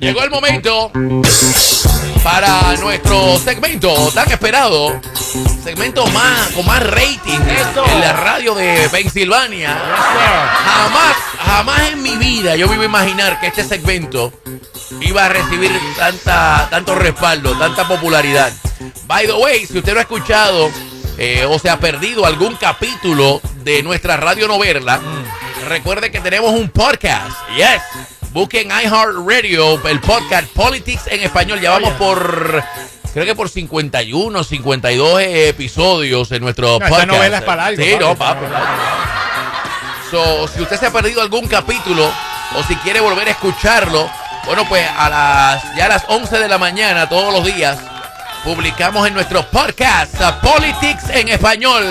Llegó el momento para nuestro segmento tan esperado, segmento más con más rating en la radio de Pensilvania. Jamás, jamás en mi vida yo me iba a imaginar que este segmento iba a recibir tanta, tanto respaldo, tanta popularidad. By the way, si usted no ha escuchado eh, o se ha perdido algún capítulo de nuestra radio noverla, recuerde que tenemos un podcast. Yes. Busquen iHeartRadio, el podcast Politics en español. Ya vamos por, creo que por 51, 52 episodios en nuestro No, esta podcast. novela es para algo, Sí, papi. no, papi. So, si usted se ha perdido algún capítulo o si quiere volver a escucharlo, bueno, pues a las ya a las 11 de la mañana todos los días publicamos en nuestro podcast uh, Politics en español.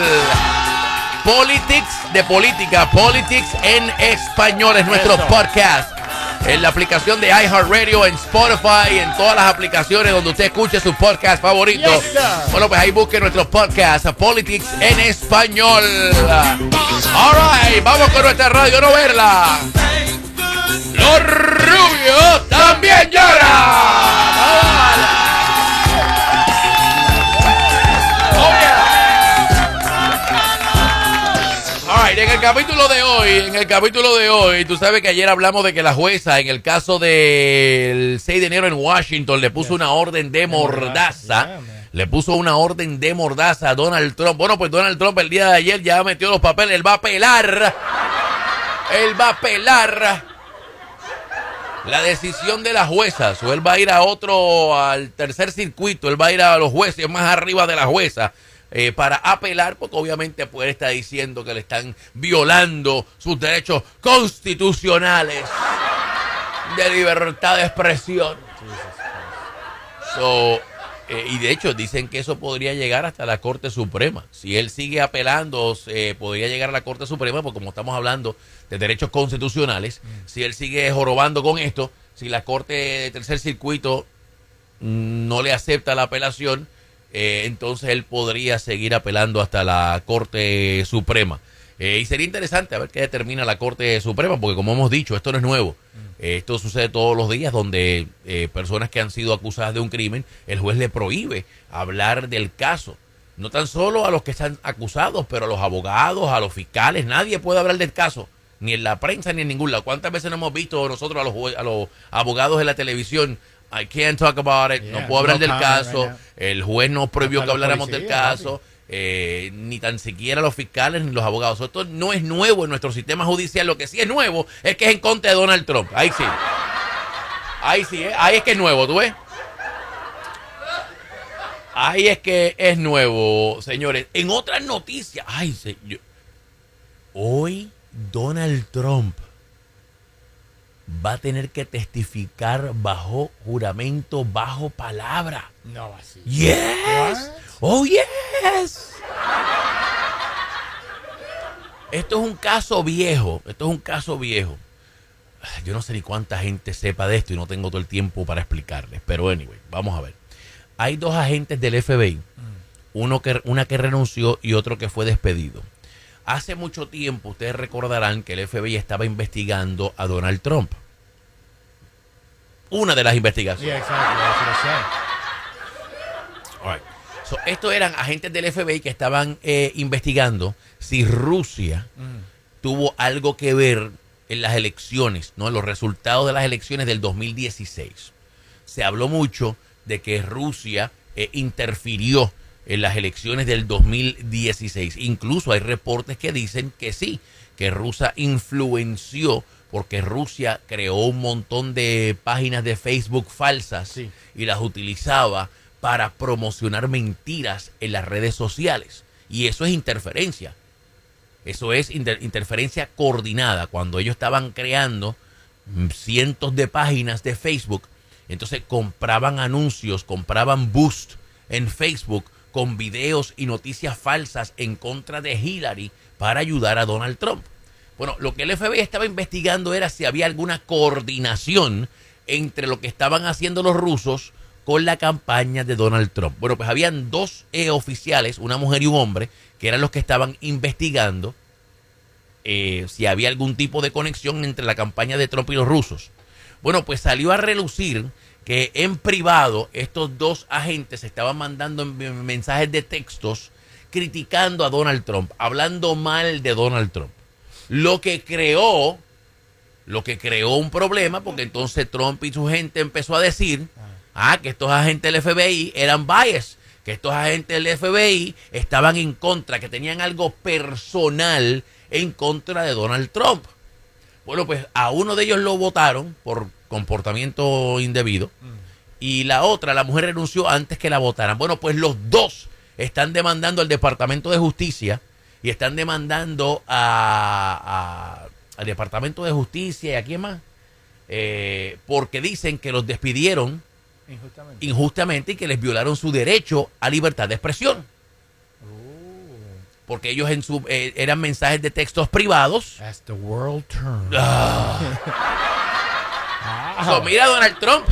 Politics de política, Politics en español es nuestro Eso. podcast. En la aplicación de iHeartRadio, en Spotify, en todas las aplicaciones donde usted escuche su podcast favorito. Bueno, pues ahí busque nuestro podcast uh, Politics en español. All right, vamos con nuestra radio no verla. Los rubios también lloran. El capítulo de hoy, en el capítulo de hoy, tú sabes que ayer hablamos de que la jueza en el caso del 6 de enero en Washington le puso una orden de mordaza. Le puso una orden de mordaza a Donald Trump. Bueno, pues Donald Trump el día de ayer ya metió los papeles. Él va a apelar. Él va a apelar la decisión de la jueza. O él va a ir a otro, al tercer circuito. Él va a ir a los jueces más arriba de la jueza. Eh, para apelar, porque obviamente él está diciendo que le están violando sus derechos constitucionales de libertad de expresión. So, eh, y de hecho dicen que eso podría llegar hasta la Corte Suprema. Si él sigue apelando, eh, podría llegar a la Corte Suprema, porque como estamos hablando de derechos constitucionales, si él sigue jorobando con esto, si la Corte de Tercer Circuito mm, no le acepta la apelación, eh, entonces él podría seguir apelando hasta la Corte Suprema. Eh, y sería interesante a ver qué determina la Corte Suprema, porque como hemos dicho, esto no es nuevo. Eh, esto sucede todos los días donde eh, personas que han sido acusadas de un crimen, el juez le prohíbe hablar del caso. No tan solo a los que están acusados, pero a los abogados, a los fiscales, nadie puede hablar del caso, ni en la prensa ni en ningún lado. ¿Cuántas veces no hemos visto nosotros a los, a los abogados de la televisión? I can't talk about it, no puedo hablar no del caso, right el juez nos prohibió Hasta que habláramos del caso, eh, ni tan siquiera los fiscales ni los abogados. Esto no es nuevo en nuestro sistema judicial. Lo que sí es nuevo es que es en contra de Donald Trump. Ahí sí. Ahí sí, ¿eh? ahí es que es nuevo, ¿tú ves? Ahí es que es nuevo, señores. En otras noticias, ay, señor. Hoy Donald Trump va a tener que testificar bajo juramento, bajo palabra. No, así. Yes. What? Oh, yes. Esto es un caso viejo. Esto es un caso viejo. Yo no sé ni cuánta gente sepa de esto y no tengo todo el tiempo para explicarles. Pero anyway, vamos a ver. Hay dos agentes del FBI. Uno que, una que renunció y otro que fue despedido. Hace mucho tiempo ustedes recordarán que el FBI estaba investigando a Donald Trump. Una de las investigaciones. Yeah, exactly. All right. So, estos eran agentes del FBI que estaban eh, investigando si Rusia tuvo algo que ver en las elecciones, ¿no? En los resultados de las elecciones del 2016. Se habló mucho de que Rusia eh, interfirió en las elecciones del 2016. Incluso hay reportes que dicen que sí, que Rusia influenció porque Rusia creó un montón de páginas de Facebook falsas Sí. y las utilizaba para promocionar mentiras en las redes sociales. Y eso es interferencia. Eso es inter- interferencia coordinada. Cuando ellos estaban creando mm, cientos de páginas de Facebook, entonces compraban anuncios, compraban boost en Facebook con videos y noticias falsas en contra de Hillary para ayudar a Donald Trump. Bueno, lo que el FBI estaba investigando era si había alguna coordinación entre lo que estaban haciendo los rusos con la campaña de Donald Trump. Bueno, pues habían dos eh, oficiales, una mujer y un hombre, que eran los que estaban investigando eh, si había algún tipo de conexión entre la campaña de Trump y los rusos. Bueno, pues salió a relucir que en privado estos dos agentes estaban mandando en- mensajes de textos criticando a Donald Trump, hablando mal de Donald Trump. Lo que creó, lo que creó un problema, porque entonces Trump y su gente empezó a decir, ah, que estos agentes del FBI eran bias, que estos agentes del FBI estaban en contra, que tenían algo personal en contra de Donald Trump. Bueno, pues a uno de ellos lo votaron por comportamiento indebido y la otra, la mujer renunció antes que la votaran. Bueno, pues los dos están demandando al Departamento de Justicia y están demandando a, a- al Departamento de Justicia y a quién más, Eh, porque dicen que los despidieron Injustamente. injustamente y que les violaron su derecho a libertad de expresión. Porque ellos en su, eh, eran mensajes de textos privados. As the world turns. Ah. So, mira, Donald Trump,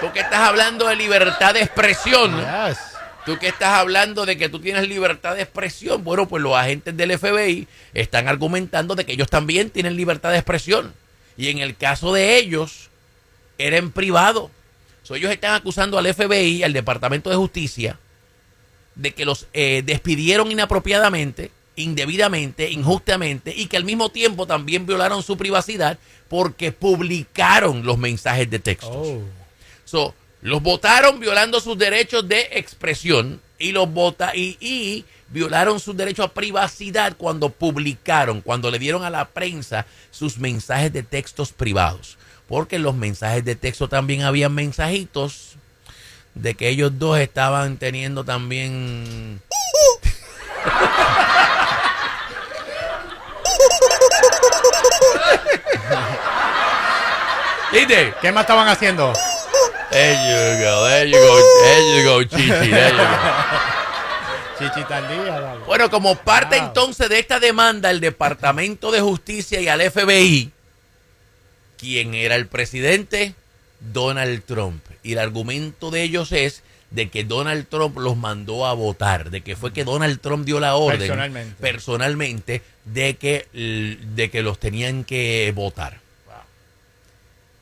tú que estás hablando de libertad de expresión, Yes. tú que estás hablando de que tú tienes libertad de expresión, bueno, pues los agentes del FBI están argumentando de que ellos también tienen libertad de expresión. Y en el caso de ellos, era en privado. So, ellos están acusando al FBI, al Departamento de Justicia, de que los eh, despidieron inapropiadamente, indebidamente, injustamente y que al mismo tiempo también violaron su privacidad porque publicaron los mensajes de textos. Oh. So, los votaron violando sus derechos de expresión y los vota y, y violaron sus derechos a privacidad cuando publicaron, cuando le dieron a la prensa sus mensajes de textos privados. Porque en los mensajes de texto también habían mensajitos de que ellos dos estaban teniendo también ¿Viste? ¿Qué más estaban haciendo? There you go, there you go, there you go, Chichi, there you go. Chichita al día, dale. Bueno, como parte Wow. entonces de esta demanda, el Departamento de Justicia y al FBI, ¿quién era el presidente? Donald Trump. Y el argumento de ellos es de que Donald Trump los mandó a votar, de que fue que Donald Trump dio la orden Personalmente. personalmente de que, de que los tenían que votar.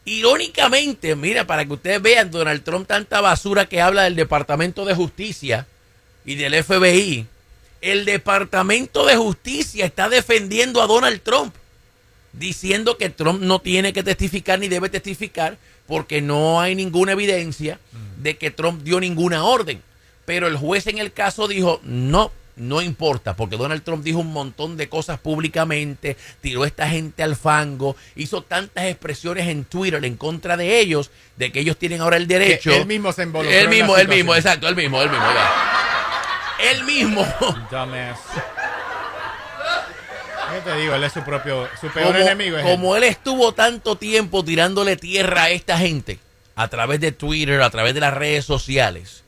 Irónicamente, mira, para que ustedes vean, Donald Trump tanta basura que habla del Departamento de Justicia y del FBI, el Departamento de Justicia está defendiendo a Donald Trump, diciendo que Trump no tiene que testificar ni debe testificar porque no hay ninguna evidencia de que Trump dio ninguna orden. Pero el juez en el caso dijo, no, no importa, porque Donald Trump dijo un montón de cosas públicamente, tiró a esta gente al fango, hizo tantas expresiones en Twitter en contra de ellos, de que ellos tienen ahora el derecho. él mismo se involucró Él en la mismo, él mismo, exacto, él mismo, él mismo. ya. Él mismo. Dumbass. ¿Qué te digo? Él es su propio, su peor como, enemigo. Él. estuvo tanto tiempo tirándole tierra a esta gente a través de Twitter, a través de las redes sociales,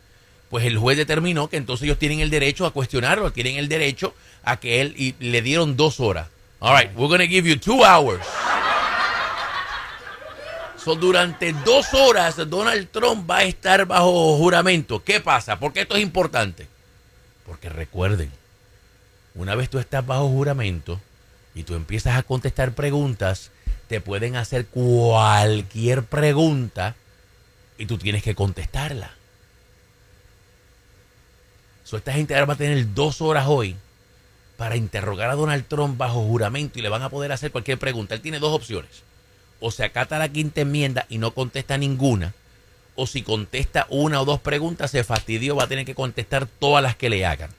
pues el juez determinó que entonces ellos tienen el derecho a cuestionarlo, tienen el derecho a que él y le dieron dos horas. All right, we're to give you two hours. So, durante dos horas Donald Trump va a estar bajo juramento. ¿Qué pasa? ¿Por qué esto es importante? Porque recuerden, una vez tú estás bajo juramento y tú empiezas a contestar preguntas, te pueden hacer cualquier pregunta y tú tienes que contestarla. Esta gente ahora va a tener dos horas hoy para interrogar a Donald Trump bajo juramento y le van a poder hacer cualquier pregunta. Él tiene dos opciones. O se acata la quinta enmienda y no contesta ninguna, o si contesta una o dos preguntas, se fastidió, va a tener que contestar todas las que le hagan.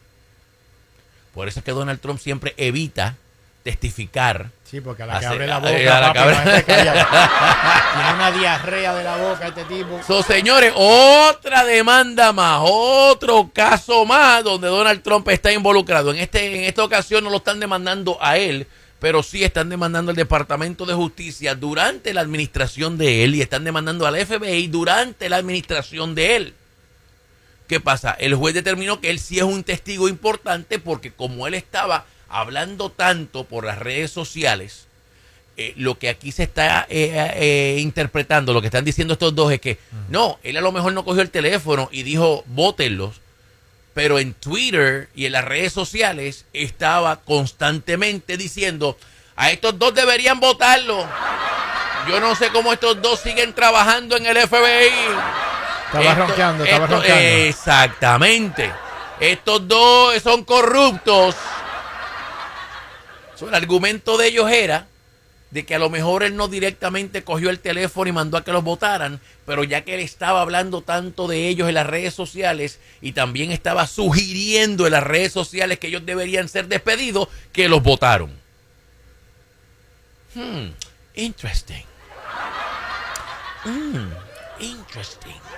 Por eso es que Donald Trump siempre evita testificar. Sí, porque a la que abre la boca, a la se calla. Tiene una diarrea de la boca este tipo. So, señores, otra demanda más, otro caso más donde Donald Trump está involucrado. En, este, en esta ocasión no lo están demandando a él, pero sí están demandando al Departamento de Justicia durante la administración de él y están demandando al FBI durante la administración de él. ¿Qué pasa? El juez determinó que él sí es un testigo importante porque como él estaba hablando tanto por las redes sociales, eh, lo que aquí se está eh, eh, interpretando, lo que están diciendo estos dos es que no, él a lo mejor no cogió el teléfono y dijo bótenlos, pero en Twitter y en las redes sociales estaba constantemente diciendo a estos dos deberían votarlo. yo no sé cómo estos dos siguen trabajando en el FBI. Estaba Esto- ronqueando, estaba esto- ronqueando. Exactamente. Estos dos son corruptos. El argumento de ellos era de que a lo mejor él no directamente cogió el teléfono y mandó a que los votaran, pero ya que él estaba hablando tanto de ellos en las redes sociales y también estaba sugiriendo en las redes sociales que ellos deberían ser despedidos, que los votaron. Hmm, interesting. Hmm, interesting.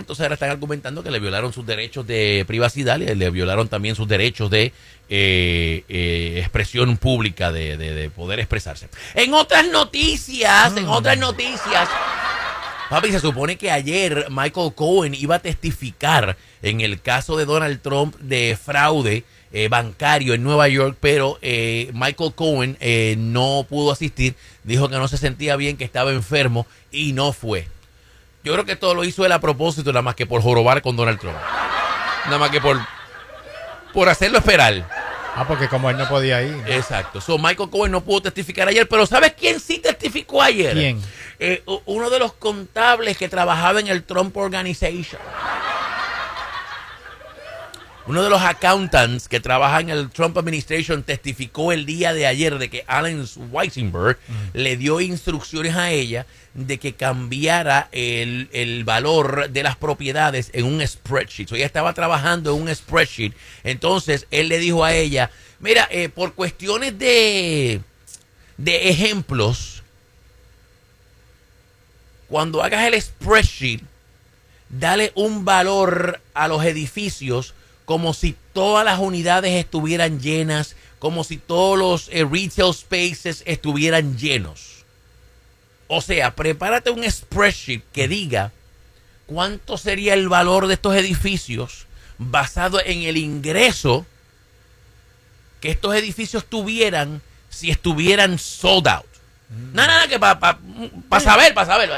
Entonces ahora están argumentando que le violaron sus derechos de privacidad, le, le violaron también sus derechos de eh, eh, expresión pública, de, de- de poder expresarse. En otras noticias, en otras noticias, papi, se supone que ayer Michael Cohen iba a testificar en el caso de Donald Trump de fraude eh, bancario en Nueva York, pero eh, Michael Cohen eh, no pudo asistir, dijo que no se sentía bien, que estaba enfermo y no fue. Yo creo que todo lo hizo él a propósito, nada más que por jorobar con Donald Trump. Nada más que por, por hacerlo esperar. Ah, porque como él no podía ir. Exacto. So, Michael Cohen no pudo testificar ayer, pero ¿sabes quién sí testificó ayer? ¿Quién? Eh, uno de los contables que trabajaba en el Trump Organization. Uno de los accountants que trabaja en el Trump Administration testificó el día de ayer de que Alan Weisenberg le dio instrucciones a ella de que cambiara el, el valor de las propiedades en un spreadsheet. So, ella estaba trabajando en un spreadsheet. Entonces él le dijo a ella, mira, eh, por cuestiones de, de ejemplos, cuando hagas el spreadsheet, dale un valor a los edificios como si todas las unidades estuvieran llenas, como si todos los eh, retail spaces estuvieran llenos. O sea, prepárate un spreadsheet que diga cuánto sería el valor de estos edificios basado en el ingreso que estos edificios tuvieran si estuvieran sold out. No, no, no, que para pa, pa saber, para saber.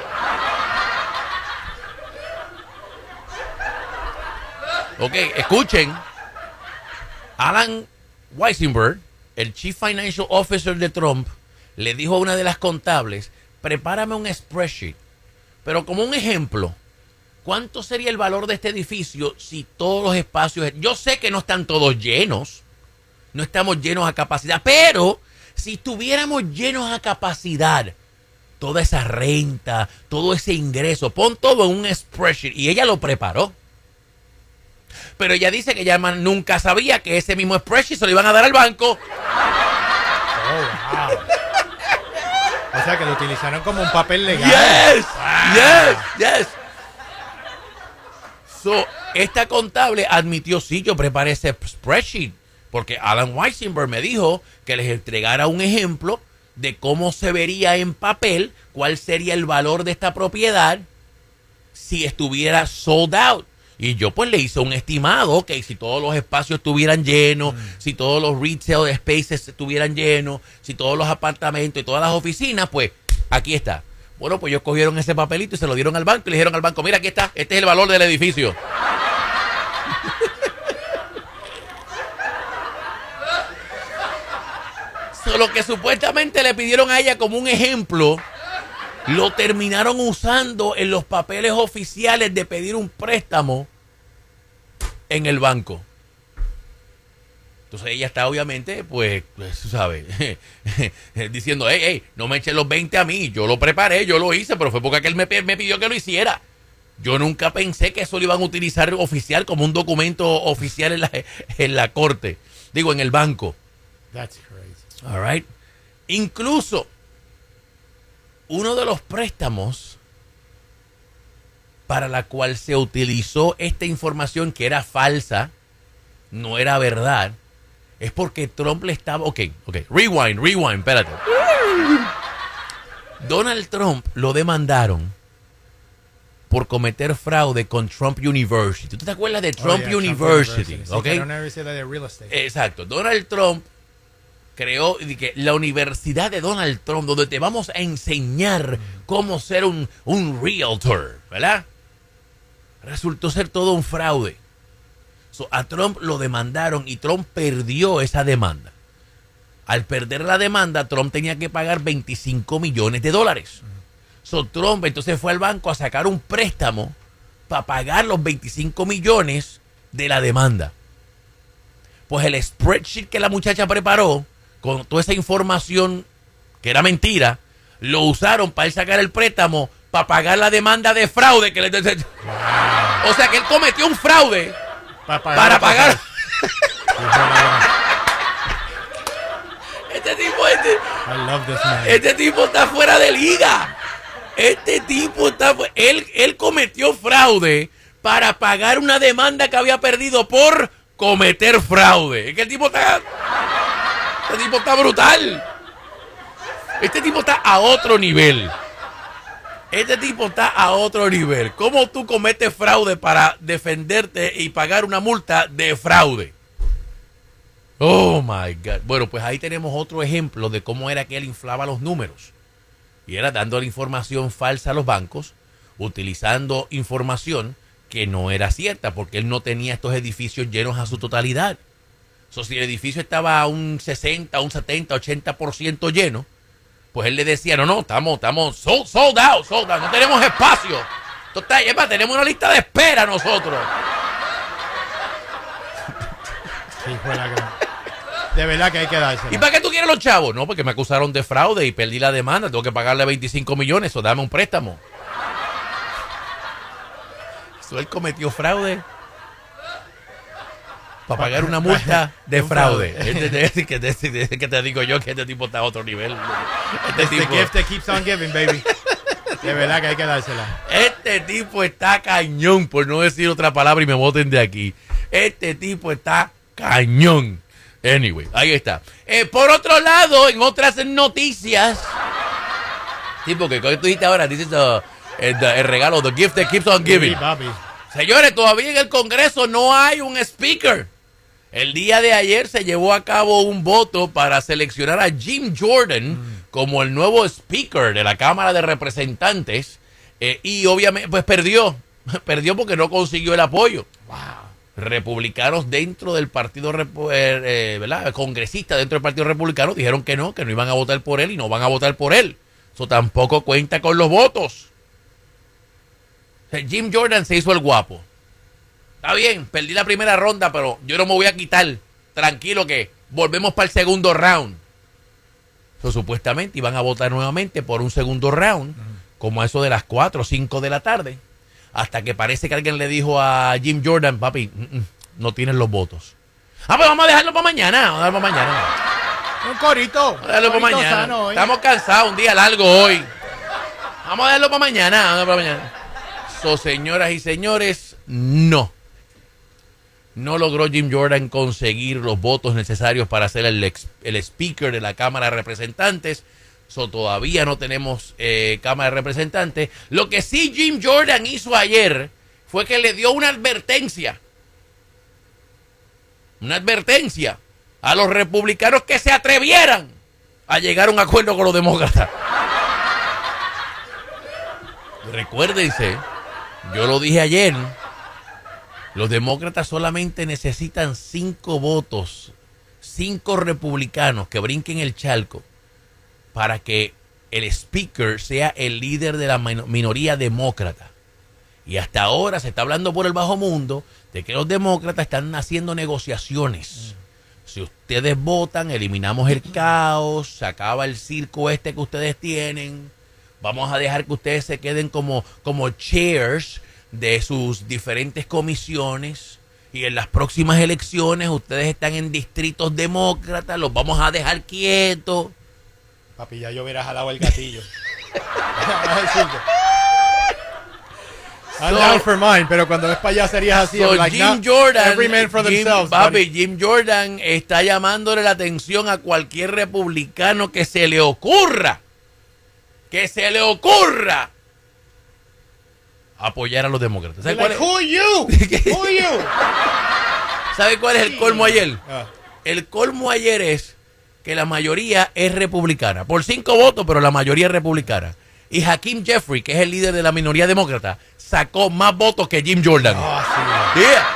Ok, escuchen. Alan Weisenberg, el Chief Financial Officer de Trump, le dijo a una de las contables, prepárame un spreadsheet. Pero como un ejemplo, ¿cuánto sería el valor de este edificio si todos los espacios... Yo sé que no están todos llenos, no estamos llenos a capacidad, pero si estuviéramos llenos a capacidad, toda esa renta, todo ese ingreso, pon todo en un spreadsheet y ella lo preparó. Pero ella dice que ella nunca sabía que ese mismo spreadsheet se lo iban a dar al banco. Oh, wow. O sea que lo utilizaron como un papel legal. Yes, yes, yes. So, esta contable admitió, sí, yo preparé ese spreadsheet, porque Alan Weisenberg me dijo que les entregara un ejemplo de cómo se vería en papel, cuál sería el valor de esta propiedad si estuviera sold out. Y yo pues le hice un estimado, que si todos los espacios estuvieran llenos, si todos los retail spaces estuvieran llenos, si todos los apartamentos y todas las oficinas, pues aquí está. Bueno, pues ellos cogieron ese papelito y se lo dieron al banco y le dijeron al banco, mira, aquí está, este es el valor del edificio. Lo que supuestamente le pidieron a ella como un ejemplo, lo terminaron usando en los papeles oficiales de pedir un préstamo en el banco. Entonces ella está obviamente, pues, pues, sabes, diciendo, hey, hey, no me echen los 20 a mí, yo lo preparé, yo lo hice, pero fue porque aquel me, me pidió que lo hiciera. Yo nunca pensé que eso lo iban a utilizar oficial como un documento oficial en la, en la corte, digo, en el banco. That's crazy. All right. Incluso uno de los préstamos para la cual se utilizó esta información que era falsa, no era verdad, es porque Trump le estaba... Ok, ok, rewind, rewind, espérate. Donald Trump lo demandaron por cometer fraude con Trump University. ¿Tú te acuerdas de Oh, Trump yeah, University? Sí, ok? que era una universidad de real estate. Exacto. Donald Trump creó que la Universidad de Donald Trump, donde te vamos a enseñar cómo ser un, un realtor, ¿verdad? Resultó ser todo un fraude. So, a Trump lo demandaron y Trump perdió esa demanda. Al perder la demanda, Trump tenía que pagar 25 millones de dólares. So, Trump entonces fue al banco a sacar un préstamo para pagar los 25 millones de la demanda. Pues el spreadsheet que la muchacha preparó, con toda esa información que era mentira, lo usaron para él sacar el préstamo para pagar la demanda de fraude que le... O sea que él cometió un fraude Pa- para pagar. Este tipo, este, I love this man. este tipo está fuera de liga. Este tipo está... Él, él cometió fraude para pagar una demanda que había perdido por cometer fraude. Es que el tipo está... Este tipo está brutal. Este tipo está a otro nivel. Este tipo está a otro nivel. ¿Cómo tú cometes fraude para defenderte y pagar una multa de fraude? Oh my God. Bueno, pues ahí tenemos otro ejemplo de cómo era que él inflaba los números. Y era dando la información falsa a los bancos, utilizando información que no era cierta, porque él no tenía estos edificios llenos a su totalidad. So, si el edificio estaba a un 60, un 70, 80% lleno, pues él le decía, no, no, estamos, estamos sold, sold out, sold out, no tenemos espacio. Está, es más, tenemos una lista de espera nosotros. Hijo de la gran- De verdad que hay que ¿Y dársela. para qué tú quieres los chavos? No, porque me acusaron de fraude y perdí la demanda. Tengo que pagarle 25 millones o dame un préstamo. Eso él cometió fraude para pagar una multa de fraude. fraude. Es de- es que te, que te digo yo que este tipo está a otro nivel. Este It's the tipo, gift that keeps on giving, baby. De verdad que hay que dársela. este tipo está cañón, por no decir otra palabra y me voten de aquí. Este tipo está cañón. Anyway, ahí está. Eh, por otro lado, en otras noticias, tipo que tú dijiste ahora, dices uh, el, el regalo, the gift that keeps on giving. Sí. Señores, todavía en el Congreso no hay un speaker. El día de ayer se llevó a cabo un voto para seleccionar a Jim Jordan como el nuevo speaker de la Cámara de Representantes eh, y obviamente pues perdió, perdió porque no consiguió el apoyo. Republicanos dentro del partido, eh, eh, ¿verdad? Congresistas dentro del partido republicano dijeron que no, que no iban a votar por él y no van a votar por él. Eso tampoco cuenta con los votos. O sea, Jim Jordan se hizo el guapo. Está bien, perdí la primera ronda, pero yo no me voy a quitar. Tranquilo que volvemos para el segundo round. So, supuestamente iban a votar nuevamente por un segundo round, como a eso de las 4 o 5 de la tarde. Hasta que parece que alguien le dijo a Jim Jordan, papi, mm, mm, no tienes los votos. Ah, pues vamos a dejarlo para mañana. Vamos a dejarlo para mañana. Un corito. Vamos a dejarlo para mañana. sano hoy. Estamos cansados, un día largo hoy. Vamos a dejarlo para mañana. Vamos a dejarlo para mañana. So, señoras y señores, no. No logró Jim Jordan conseguir los votos necesarios para ser el, ex- el speaker de la Cámara de Representantes. So, todavía no tenemos eh, Cámara de Representantes. Lo que sí Jim Jordan hizo ayer fue que le dio una advertencia. Una advertencia a los republicanos que se atrevieran a llegar a un acuerdo con los demócratas. Recuérdense, yo lo dije ayer, los demócratas solamente necesitan cinco votos, cinco republicanos que brinquen el charco para que el speaker sea el líder de la min- minoría demócrata. Y hasta ahora se está hablando por el bajo mundo de que los demócratas están haciendo negociaciones. Si ustedes votan, eliminamos el caos, se acaba el circo este que ustedes tienen. Vamos a dejar que ustedes se queden como, como chairs de sus diferentes comisiones. Y en las próximas elecciones ustedes están en distritos demócratas, los vamos a dejar quietos. Papi, ya yo hubiera jalado el gatillo. I'm So- down for mine, pero cuando es para allá serías así. So, like, Jim Jordan, Every man for Jim- themselves. papi. Jim Jordan está llamándole la atención a cualquier republicano que se le ocurra, que se le ocurra apoyar a los demócratas. ¿Sabe Like, cuál, who es, you? Who you? sabe cuál es el colmo ayer? Ah, El colmo ayer es que la mayoría es republicana. Por cinco votos, pero la mayoría es republicana. Y Hakeem Jeffrey, que es el líder de la minoría demócrata, sacó más votos que Jim Jordan. ah, sí. Yeah.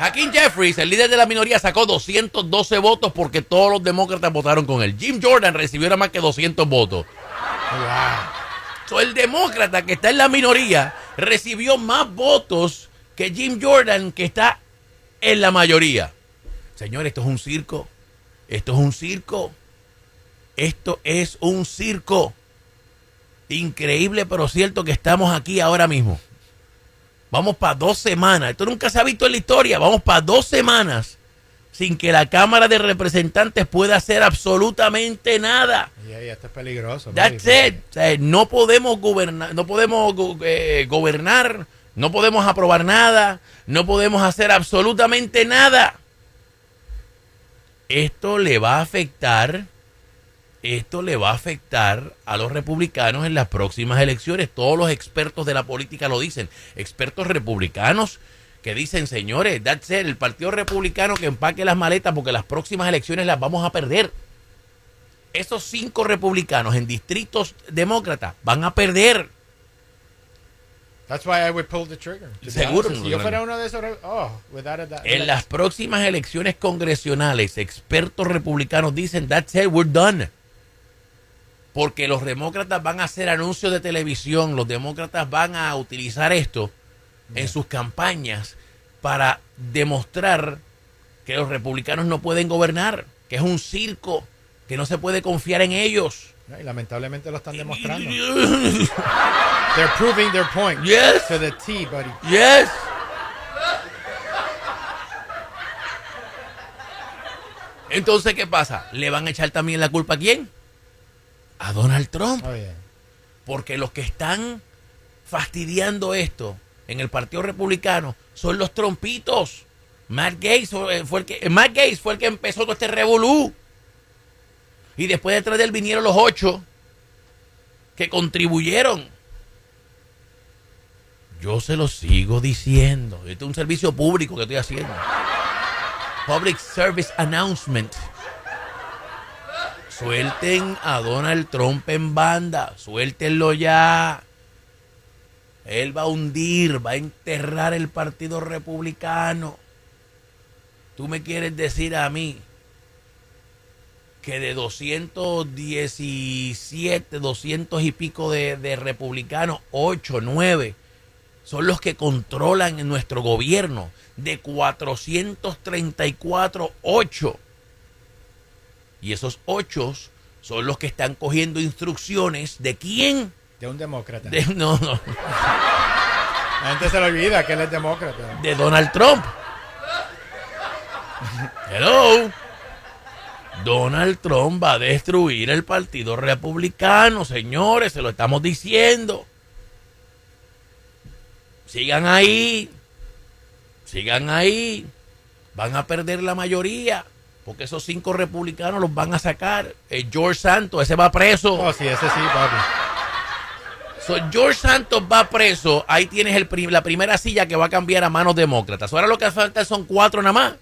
Hakeem Jeffries, el líder de la minoría, sacó 212 votos porque todos los demócratas votaron con él. Jim Jordan recibió más que 200 votos. So, el demócrata que está en la minoría recibió más votos que Jim Jordan que está en la mayoría. Señores, esto es un circo. Esto es un circo. Esto es un circo. Increíble, pero cierto que estamos aquí ahora mismo. Vamos para dos semanas. Esto nunca se ha visto en la historia. Vamos para dos semanas sin que la Cámara de Representantes pueda hacer absolutamente nada. Y esto es peligroso. That's it. O sea, no podemos gobernar, no podemos eh, gobernar, no podemos aprobar nada, no podemos hacer absolutamente nada. Esto le va a afectar, esto le va a afectar a los republicanos en las próximas elecciones. Todos los expertos de la política lo dicen. Expertos republicanos que dicen, señores, that's it, el Partido Republicano que empaque las maletas porque las próximas elecciones las vamos a perder. Esos cinco republicanos en distritos demócratas van a perder. That's why I would pull the trigger. Seguro. Si yo fuera uno de esos, oh, without a doubt. En las próximas elecciones congresionales, expertos republicanos dicen, that's it, we're done. Porque los demócratas van a hacer anuncios de televisión, los demócratas van a utilizar esto en sus campañas para demostrar que los republicanos no pueden gobernar, que es un circo, que no se puede confiar en ellos. Y lamentablemente lo están demostrando. They're proving their point. Yes. To the T, buddy. Yes. Entonces, ¿qué pasa? ¿Le van a echar también la culpa a quién? A Donald Trump. Oh, yeah. Porque los que están fastidiando esto en el Partido Republicano son los trompitos. Matt Gates fue el que, Matt Gates fue el que empezó todo este revolú. Y después detrás de él vinieron los ocho que contribuyeron. Yo se lo sigo diciendo. Este es un servicio público que estoy haciendo. Public Service Announcement. Suelten a Donald Trump en banda. Suéltenlo ya. Él va a hundir, va a enterrar el Partido Republicano. Tú me quieres decir a mí que de 217, 200 y pico de, republicanos, 8, 9 son los que controlan nuestro gobierno. De 434, 8. Y esos 8 son los que están cogiendo instrucciones de quién. De un demócrata. De, no, no. La gente se le olvida que él es demócrata. De Donald Trump. Hello. Donald Trump va a destruir el Partido Republicano, señores, se lo estamos diciendo. Sigan ahí. Sigan ahí. Van a perder la mayoría. Porque esos cinco republicanos los van a sacar. El George Santos, ese va preso. Oh, sí, ese sí, papi. So, George Santos va preso. Ahí tienes el prim- la primera silla que va a cambiar a manos demócratas. Ahora lo que hace falta son cuatro nada más.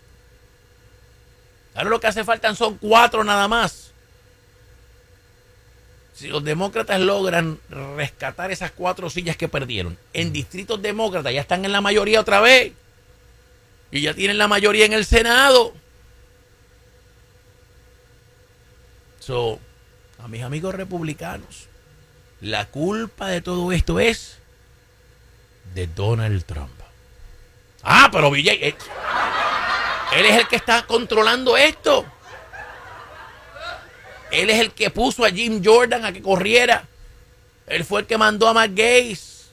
Ahora lo que hace falta son cuatro nada más. Si los demócratas logran rescatar esas cuatro sillas que perdieron, en distritos demócratas ya están en la mayoría otra vez. Y ya tienen la mayoría en el Senado. A mis amigos republicanos, la culpa de todo esto es de Donald Trump. Ah, pero Villa, eh, él es el que está controlando esto. Él es el que puso a Jim Jordan a que corriera. Él fue el que mandó a Matt Gates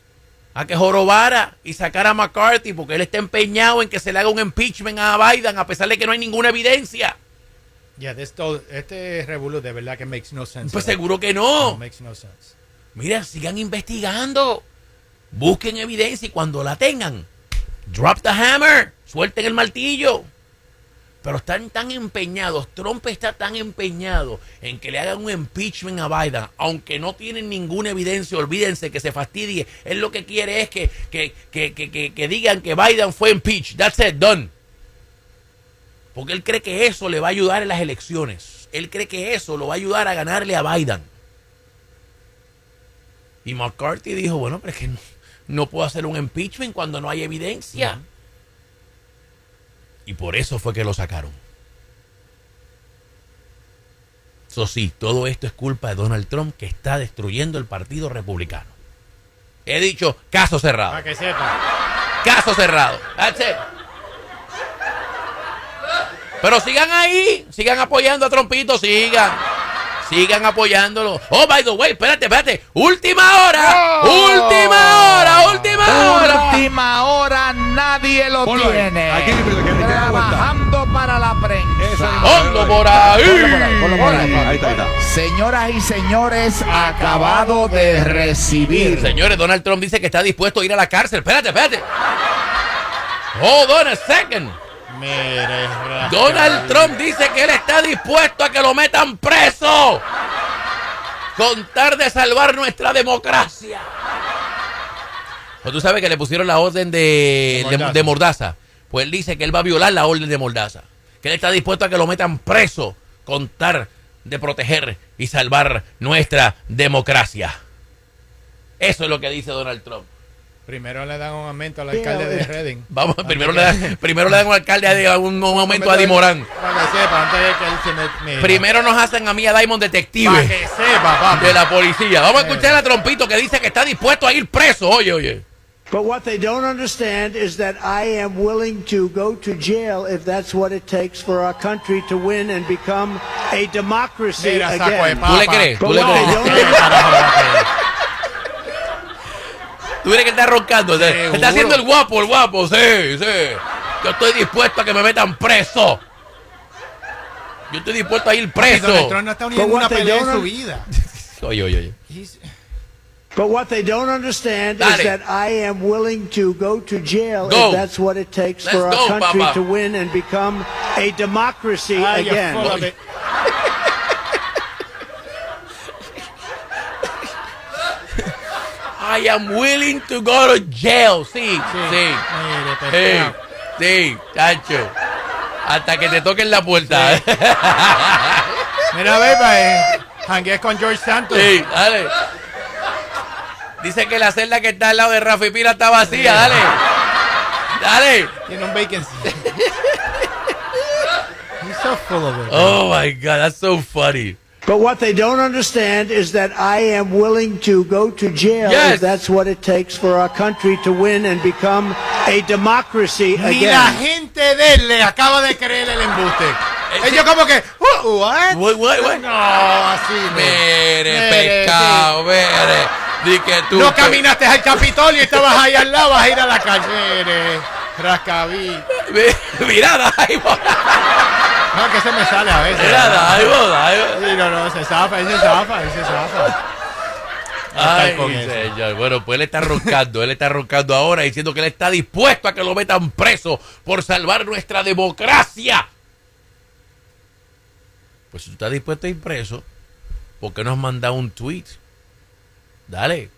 a que jorobara y sacara a McCarthy porque él está empeñado en que se le haga un impeachment a Biden a pesar de que no hay ninguna evidencia. Yeah, this este revuelo de verdad que makes no sense. Pues seguro que No, no. makes no sense. Mira, sigan investigando. Busquen evidencia y cuando la tengan, drop the hammer, suelten el martillo. Pero están tan empeñados, Trump está tan empeñado en que le hagan un impeachment a Biden, aunque no tienen ninguna evidencia, olvídense que se fastidie. Él lo que quiere es que, que, que, que, que- que digan que Biden fue impeached. That's it, done. Porque él cree que eso le va a ayudar en las elecciones. Él cree que eso lo va a ayudar a ganarle a Biden. Y McCarthy dijo, bueno, pero es que no, no puedo hacer un impeachment cuando no hay evidencia. Y por eso fue que lo sacaron. Eso sí, todo esto es culpa de Donald Trump que está destruyendo el Partido Republicano. He dicho caso cerrado. Para que sepa. Caso cerrado. That's it. Pero sigan ahí, sigan apoyando a Trompito, sigan. Sigan apoyándolo. Oh, by the way, espérate, espérate. Última hora. Oh. Última hora, última hora. Última hora nadie lo Ponlo ahí. tiene. Aquí. Trabajando para la prensa. Ponlo por ahí. Ponlo por ahí, ponlo por ahí. Ahí está, ahí está. Señoras y señores, acabado de recibir. Señores, Donald Trump dice que está dispuesto a ir a la cárcel. Espérate, espérate. Hold on a second. Donald Trump dice que él está dispuesto a que lo metan preso. Con tal de salvar nuestra democracia. Pues tú sabes que le pusieron la orden de, De de- mordaza. de mordaza. Pues él dice que él va a violar la orden de mordaza. Que él está dispuesto a que lo metan preso. Con tal de proteger y salvar nuestra democracia. Eso es lo que dice Donald Trump. Primero le dan un aumento al alcalde de Reading. Vamos, primero le, dan, primero le dan un alcalde a- un, un aumento a Di Morán. Para que sepa, antes de que él se me... mira. Primero nos hacen a mí a Diamond Para detective que sepa, papi. de la policía. Vamos a escuchar a Trompito que dice que está dispuesto a ir preso. Oye, oye. But what they don't understand is that I am willing to go to jail if that's what it takes for our country to win and become a democracy Mira, saco de again. papa. ¿Tú le crees? ¿Tú le crees? Don't ¿Qué carajo va a creer? Tú ves que está roncando. Se- se Seguro. está haciendo el guapo, el guapo. Sí, sí. Yo estoy dispuesto a que me metan preso. Yo estoy dispuesto a ir preso. Donald Trump no está uniendo But what una they pelea en don't su un- vida. Oye, oye, oye. He's- But what they don't understand Dale. is that I am willing to go to jail Go. if that's what it takes Let's for our go, country Papa. to win and become a democracy Ay, you're again. full of it. I am willing to go to jail. Sí, sí. Mire, Sí, pescado. sí, chacho. Hasta que te toquen la puerta. Mira, beba, eh. Janguees con George Santos. Sí, dale. Dice que la celda que está al lado de Rafi Pila está vacía, dale. Dale. Tiene un vacancy. He's so full of it. Oh my God, that's so funny. But what they don't understand is that I am willing to go to jail Yes. if that's what it takes for our country to win and become a democracy again. Ni la gente de él le acaba de creer el embuste. Ellos como que, uh, what? What, what, what? No, así no. Mire, Mire, pescado, mire. Di que tú. No caminaste al Capitolio y estabas ahí al lado, vas a ir a la calle. Mire, rascabí. Mi- Mira, Daivo. No, que se me sale a veces. Mira, Daivo, Daivo. Sí, no, no, se zafa, él se zafa, él se zafa. Ay, señor. Bueno, pues él está roncando, él está roncando ahora diciendo que él está dispuesto a que lo metan preso por salvar nuestra democracia. Pues si tú estás dispuesto a ir preso, ¿por qué no has mandado un tweet? Dale.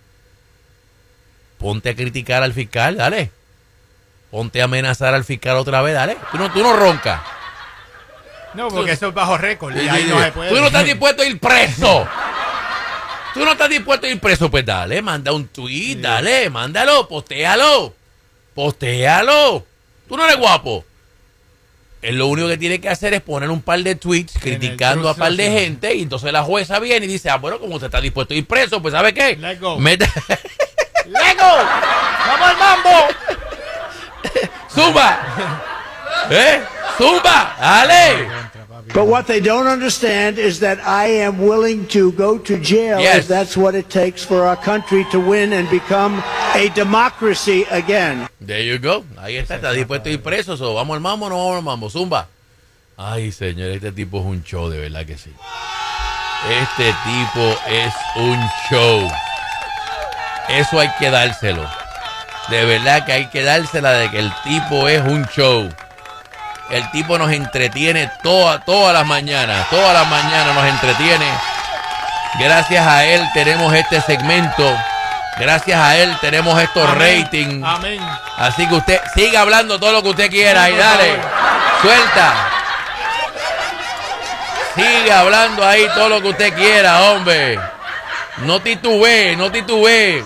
Ponte a criticar al fiscal, dale. Ponte a amenazar al fiscal otra vez, dale. Tú no, tú no roncas. No, porque eso es bajo récord y ahí no se puede. Tú no estás dispuesto a ir preso. Tú no estás dispuesto a ir preso, pues dale, manda un tweet, dale, mándalo, postéalo. Postéalo. Tú no eres guapo. Él lo único que tiene que hacer es poner un par de tweets criticando a Truth par de gente y entonces la jueza viene y dice, ah, bueno, como usted está dispuesto a ir preso, pues ¿sabe qué? Let go. ¡Vamos al mambo! ¡Zumba! ¿Eh? ¡Zumba! ¡Dale! But what they don't understand is that I am willing to go to jail Yes. if that's what it takes for our country to win and become a democracy again. There you go. Ahí está, está dispuesto a ir preso. So, vamos al mambo, no vamos al mambo. Zumba. Ay, señor, este tipo es un show, de verdad que sí. Este tipo es un show. Eso hay que dárselo. De verdad que hay que dársela de que el tipo es un show. El tipo nos entretiene toda, todas las mañanas. Todas las mañanas nos entretiene. Gracias a él tenemos este segmento. Gracias a él tenemos estos Amén. ratings. Amén. Así que usted siga hablando todo lo que usted quiera y Por dale. Suelta. Sigue hablando ahí todo lo que usted quiera, hombre. No titubee, no titubee.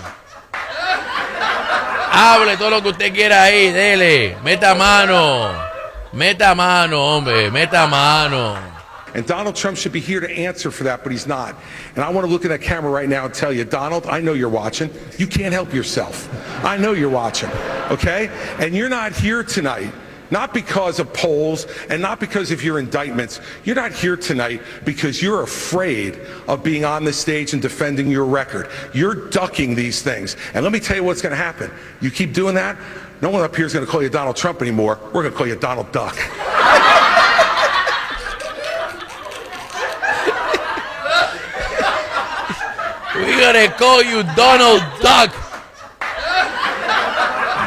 Hable todo lo que usted quiera ahí, dele. Meta mano. Meta mano, hombre, meta mano. And Donald Trump should be here to answer for that, but he's not. And I want to look at that camera right now and tell you, Donald, I know you're watching. You can't help yourself. I know you're watching, okay? And you're not here tonight. Not because of polls and not because of your indictments. You're not here tonight because you're afraid of being on the stage and defending your record. You're ducking these things. And let me tell you what's going to happen. You keep doing that, no one up here is going to call you Donald Trump anymore. We're going to call you Donald Duck. We're gonna call you Donald Duck.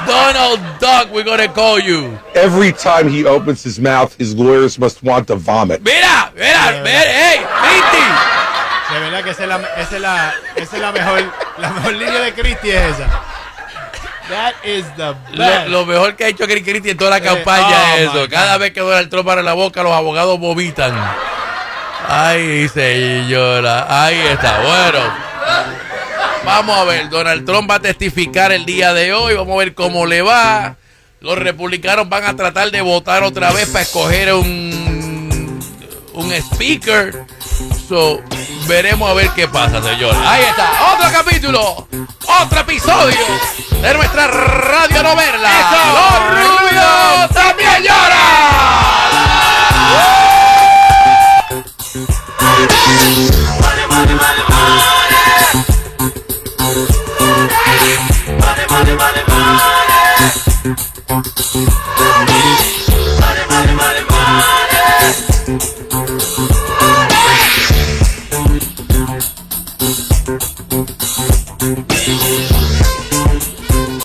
Donald Duck, we're gonna call you. Every time he opens his mouth, his lawyers must want to vomit. Mira, mira, mira, hey, Cristi. De verdad que esa es la, esa es la, esa es la mejor, la mejor línea de Cristi es esa. That is the Lo, best. lo mejor que ha hecho Cristi en toda la Eh, campaña oh, es eso. Cada vez que Donald Trump abre la boca, los abogados vomitan. Ay, señora. Ahí está. Bueno. Vamos a ver. Donald Trump va a testificar el día de hoy. Vamos a ver cómo le va. Los republicanos van a tratar de votar otra vez para escoger un, un speaker. So, veremos a ver qué pasa, señor. Ahí está. Otro capítulo. Otro episodio de nuestra radio novela. Los rubios también lloran.